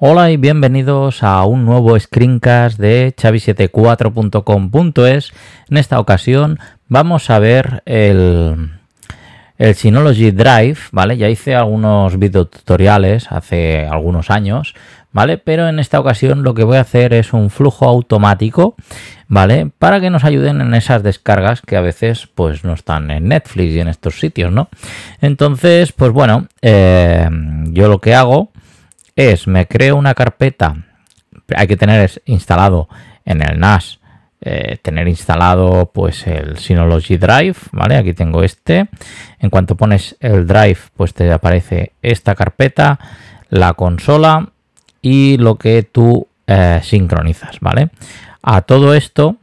Hola y bienvenidos a un nuevo screencast de chavi74.com.es. En esta ocasión vamos a ver el, Synology Drive, ¿vale? Ya hice algunos videotutoriales hace algunos años, ¿vale? Pero en esta ocasión lo que voy a hacer es un flujo automático, ¿vale? Para que nos ayuden en esas descargas que a veces pues no están en Netflix y en estos sitios, ¿no? Entonces, pues bueno, eh, yo lo que hago es me creo una carpeta, hay que tener instalado en el NAS, eh, tener instalado pues el Synology Drive, ¿vale? Aquí tengo este. En cuanto pones el Drive, pues te aparece esta carpeta, la consola y lo que tú eh, sincronizas, ¿vale? A todo esto,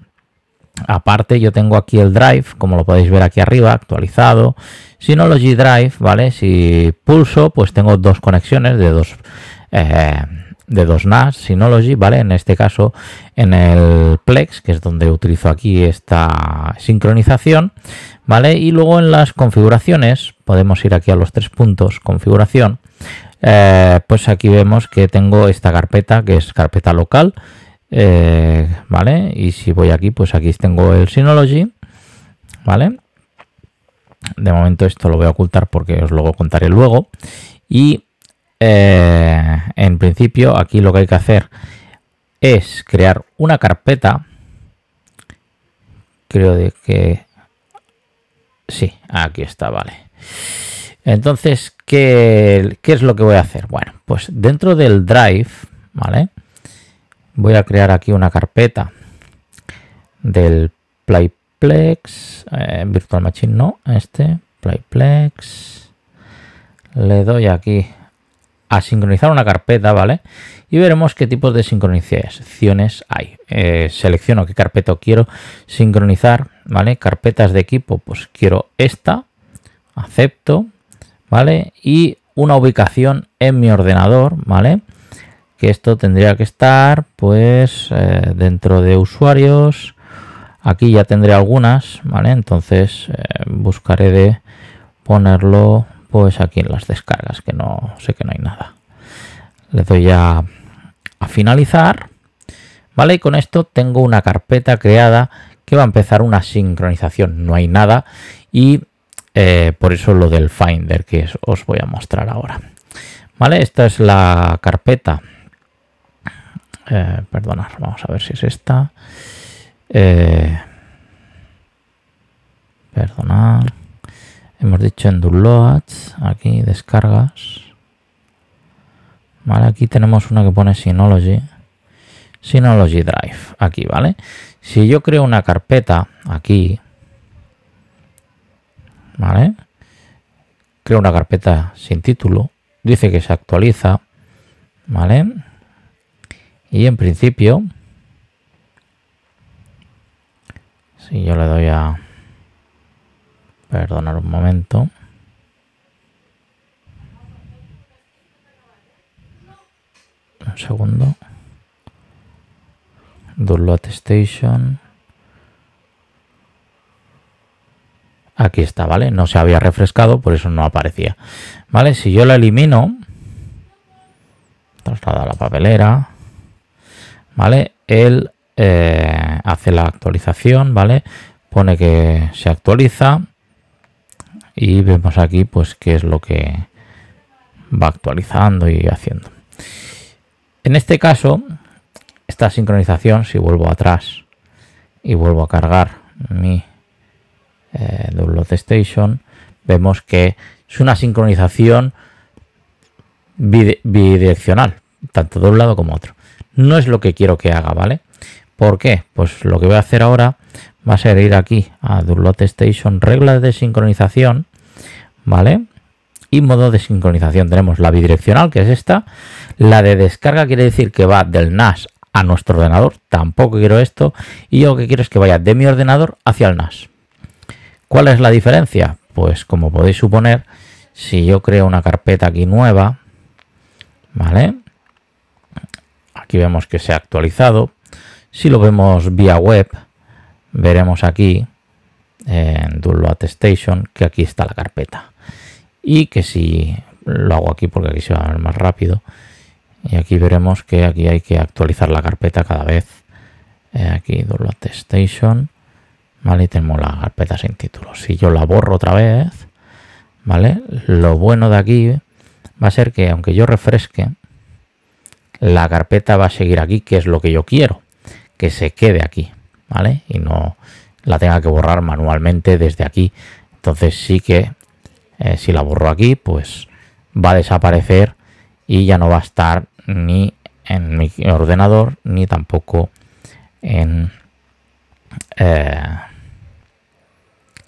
aparte yo tengo aquí el Drive, como lo podéis ver aquí arriba, actualizado. Synology Drive, ¿vale? Si pulso, pues tengo dos conexiones de dos eh, de dos NAS Synology, ¿vale? En este caso en el Plex, que es donde utilizo aquí esta sincronización, ¿vale? Y luego en las configuraciones, podemos ir aquí a los tres puntos, configuración, eh, pues aquí vemos que tengo esta carpeta, que es carpeta local, eh, ¿vale? Y si voy aquí, pues aquí tengo el Synology, ¿vale? De momento esto lo voy a ocultar porque os lo contaré luego. Y eh, en principio aquí lo que hay que hacer es crear una carpeta. Creo de que... Sí, aquí está, vale. Entonces, ¿qué, ¿qué, es lo que voy a hacer? Bueno, pues dentro del Drive, ¿vale? Voy a crear aquí una carpeta del Playplex, eh, Virtual Machine no, este, Playplex. Le doy aquí a sincronizar una carpeta, ¿vale? Y veremos qué tipos de sincronizaciones hay. Eh, selecciono qué carpeta quiero sincronizar, ¿vale? Carpetas de equipo, pues quiero esta, acepto, ¿vale? Y una ubicación en mi ordenador, ¿vale? Que esto tendría que estar, pues, eh, dentro de usuarios. Aquí ya tendré algunas, ¿vale? Entonces eh, buscaré de ponerlo pues aquí en las descargas, que no sé que no hay nada. Le doy a, a finalizar, ¿vale? Y con esto tengo una carpeta creada que va a empezar una sincronización. No hay nada y eh, por eso lo del Finder que os voy a mostrar ahora. ¿Vale? Esta es la carpeta. Eh, perdonad, vamos a ver si es esta. Eh, Hemos dicho en downloads, aquí descargas. Vale, aquí tenemos una que pone Synology. Synology Drive, aquí, ¿vale? Si yo creo una carpeta aquí, ¿vale? Creo una carpeta sin título, dice que se actualiza, ¿vale? Y en principio, si yo le doy a Perdonar un momento. Un segundo. Download Station. Aquí está, ¿vale? No se había refrescado, por eso no aparecía. ¿Vale? Si yo la elimino, traslada la papelera, ¿vale? Él eh, hace la actualización, ¿vale? Pone que se actualiza y vemos aquí pues qué es lo que va actualizando y haciendo. En este caso, esta sincronización, si vuelvo atrás y vuelvo a cargar mi eh, Station, vemos que es una sincronización bidireccional, tanto de un lado como otro. No es lo que quiero que haga, ¿vale? ¿Por qué? Pues lo que voy a hacer ahora va a ser ir aquí a Download Station, reglas de sincronización, ¿vale? Y modo de sincronización tenemos la bidireccional, que es esta. La de descarga quiere decir que va del NAS a nuestro ordenador. Tampoco quiero esto. Y yo lo que quiero es que vaya de mi ordenador hacia el NAS. ¿Cuál es la diferencia? Pues como podéis suponer, si yo creo una carpeta aquí nueva, ¿vale? Aquí vemos que se ha actualizado. Si lo vemos vía web, veremos aquí en Download Station que aquí está la carpeta y que si lo hago aquí porque aquí se va a ver más rápido Y aquí veremos que aquí hay que actualizar la carpeta cada vez. Eh, aquí download station. ¿Vale? Y tenemos la carpeta sin título. Si yo la borro otra vez, ¿vale? Lo bueno de aquí va a ser que aunque yo refresque, la carpeta va a seguir aquí, que es lo que yo quiero, que se quede aquí, ¿vale? Y no la tenga que borrar manualmente desde aquí. Entonces sí que eh, si la borro aquí, pues va a desaparecer y ya no va a estar ni en mi ordenador ni tampoco en eh,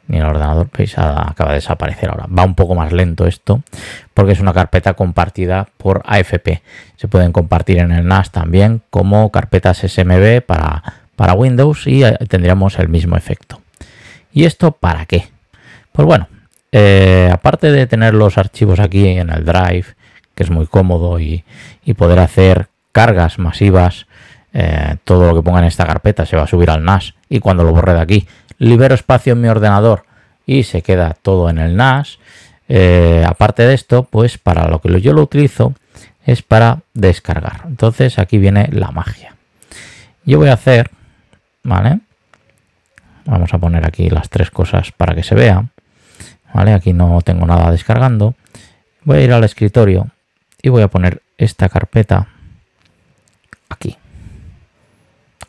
ni el ordenador veis acaba de desaparecer ahora. Va un poco más lento esto porque es una carpeta compartida por AFP se pueden compartir en el NAS también como carpetas SMB para, para Windows y eh, tendríamos el mismo efecto. Y esto para qué pues bueno eh, aparte de tener los archivos aquí en el Drive, que es muy cómodo y, poder hacer cargas masivas, eh, todo lo que ponga en esta carpeta se va a subir al NAS y cuando lo borre de aquí, libero espacio en mi ordenador y se queda todo en el NAS. Eh, aparte de esto, pues para lo que yo lo utilizo es para descargar. Entonces aquí viene la magia. Yo voy a hacer, ¿vale? Vamos a poner aquí las tres cosas para que se vea. Aquí no tengo nada descargando. Voy a ir al escritorio y voy a poner esta carpeta aquí.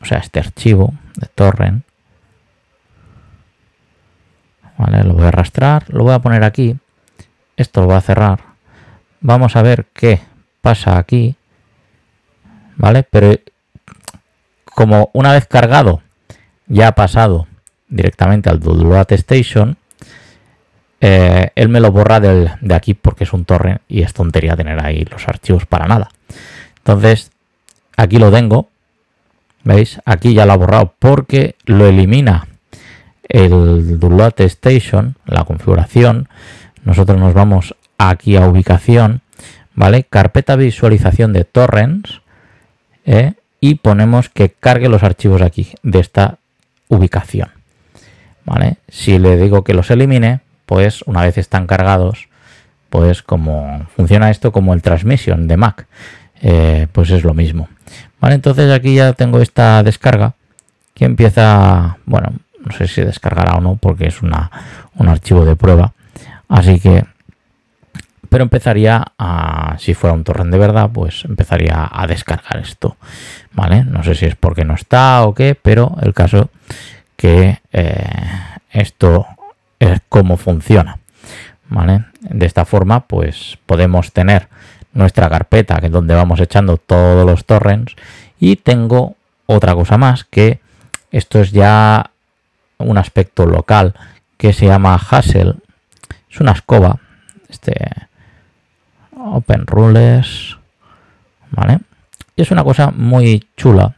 O sea, este archivo de torrent. ¿Vale? Lo voy a arrastrar, lo voy a poner aquí. Esto lo voy a cerrar. Vamos a ver qué pasa aquí. ¿Vale? Pero como una vez cargado ya ha pasado directamente al Download Station, eh, él me lo borra de aquí porque es un torrent y es tontería tener ahí los archivos para nada. Entonces, aquí lo tengo. ¿Veis? Aquí ya lo ha borrado porque lo elimina el Download Station, la configuración. Nosotros nos vamos aquí a ubicación, ¿vale? Carpeta visualización de torrents ¿eh? y ponemos que cargue los archivos aquí de esta ubicación, ¿vale? Si le digo que los elimine, pues una vez están cargados, pues como funciona esto como el transmission de Mac, eh, pues es lo mismo. Vale, entonces aquí ya tengo esta descarga que empieza, bueno, no sé si descargará o no porque es una, un archivo de prueba, así que, pero empezaría a, si fuera un torrent de verdad, pues empezaría a descargar esto, vale, no sé si es porque no está o qué, pero el caso que eh, esto es cómo funciona. ¿vale? De esta forma, pues podemos tener nuestra carpeta, que es donde vamos echando todos los torrents. Y tengo otra cosa más, que esto es ya un aspecto local que se llama Hassel. Es una escoba. Este Open Rules. ¿Vale? Y es una cosa muy chula.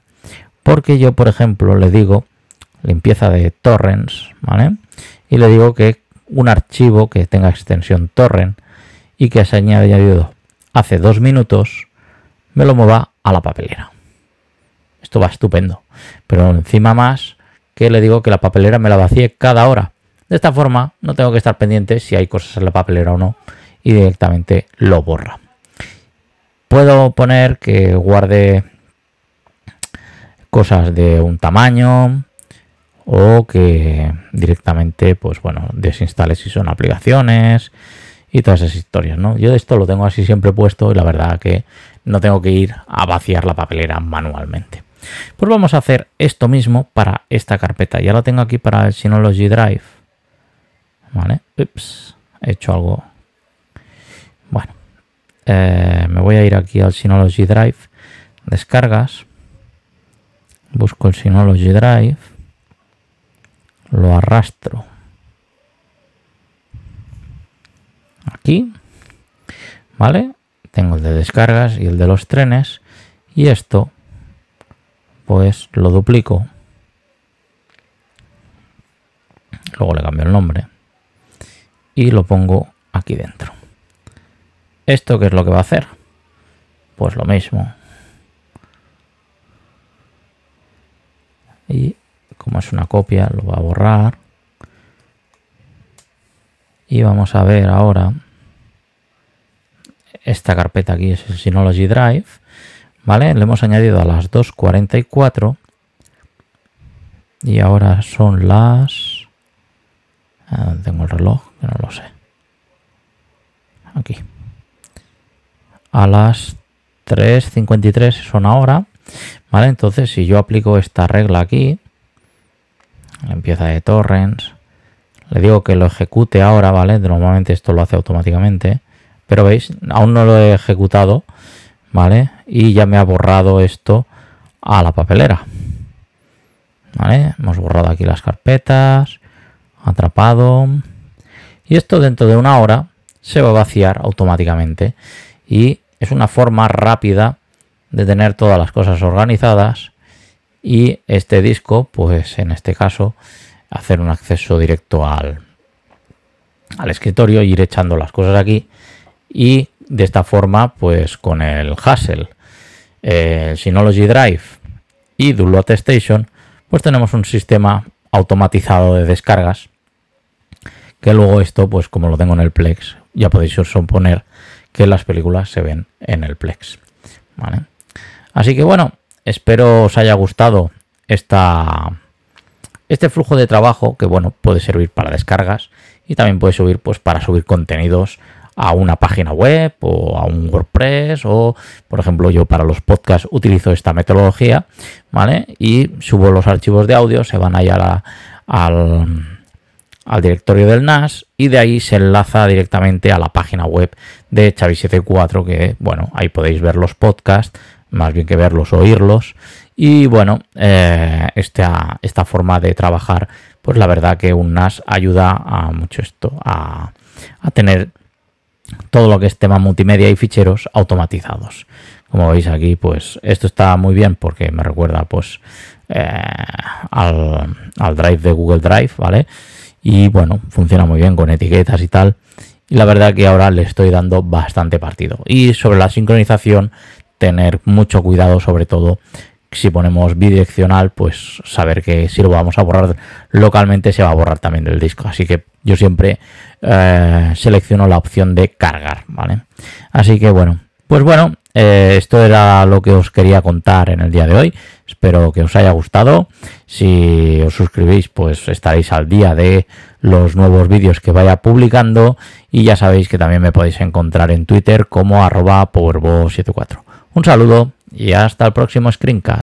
Porque yo, por ejemplo, le digo limpieza de torrents, ¿vale? Y le digo que un archivo que tenga extensión torrent y que se ha añadido hace dos minutos me lo mueva a la papelera. Esto va estupendo. Pero encima más que le digo que la papelera me la vacíe cada hora. De esta forma no tengo que estar pendiente si hay cosas en la papelera o no y directamente lo borra. Puedo poner que guarde cosas de un tamaño, o que directamente, pues bueno, desinstale si son aplicaciones y todas esas historias, ¿no? Yo esto lo tengo así siempre puesto y la verdad que no tengo que ir a vaciar la papelera manualmente. Pues vamos a hacer esto mismo para esta carpeta. Ya lo tengo aquí para el Synology Drive. ¿Vale? Ups, he hecho algo. Bueno, eh, me voy a ir aquí al Synology Drive. Descargas. Busco el Synology Drive lo arrastro aquí, ¿vale? Tengo el de descargas y el de los trenes y esto pues lo duplico. Luego le cambio el nombre y lo pongo aquí dentro. ¿Esto qué es lo que va a hacer? Pues lo mismo. Y una copia, lo va a borrar. Y vamos a ver ahora esta carpeta aquí es el Synology Drive ¿vale? Le hemos añadido a las 2.44 y ahora son las... Tengo el reloj, que no lo sé. Aquí. A las 3.53 son ahora. ¿Vale? Entonces, si yo aplico esta regla aquí, empieza de torrents, le digo que lo ejecute ahora, ¿vale? Normalmente esto lo hace automáticamente, pero veis, aún no lo he ejecutado, ¿vale? Y ya me ha borrado esto a la papelera. ¿Vale? Hemos borrado aquí las carpetas, atrapado. Y esto dentro de una hora se va a vaciar automáticamente. Y es una forma rápida de tener todas las cosas organizadas. Y este disco, pues en este caso, hacer un acceso directo al, al escritorio, ir echando las cosas aquí. Y de esta forma, pues con el Hassel, el Synology Drive y Download Station, pues tenemos un sistema automatizado de descargas que luego esto, pues como lo tengo en el Plex, ya podéis suponer que las películas se ven en el Plex. Así que bueno, espero os haya gustado esta, este flujo de trabajo que bueno, puede servir para descargas y también puede subir pues para subir contenidos a una página web o a un WordPress o, por ejemplo, yo para los podcasts utilizo esta metodología, ¿vale? Y subo los archivos de audio, se van ahí a al, al directorio del NAS y de ahí se enlaza directamente a la página web de Xavi74 que, bueno, ahí podéis ver los podcasts, más bien que verlos, oírlos. Y bueno, eh, esta, esta forma de trabajar, pues la verdad que un NAS ayuda a mucho esto, a, a tener todo lo que es tema multimedia y ficheros automatizados. Como veis aquí, pues esto está muy bien porque me recuerda pues eh, al, Drive de Google Drive, ¿vale? Y bueno, funciona muy bien con etiquetas y tal. Y la verdad que ahora le estoy dando bastante partido. Y sobre la sincronización, tener mucho cuidado, sobre todo si ponemos bidireccional, pues saber que si lo vamos a borrar localmente se va a borrar también del disco. Así que yo siempre eh, selecciono la opción de cargar, ¿vale? Así que bueno, pues bueno, eh, esto era lo que os quería contar en el día de hoy. Espero que os haya gustado. Si os suscribís, pues estaréis al día de los nuevos vídeos que vaya publicando. Y ya sabéis que también me podéis encontrar en Twitter como arroba powerbo74. Un saludo y hasta el próximo screencast.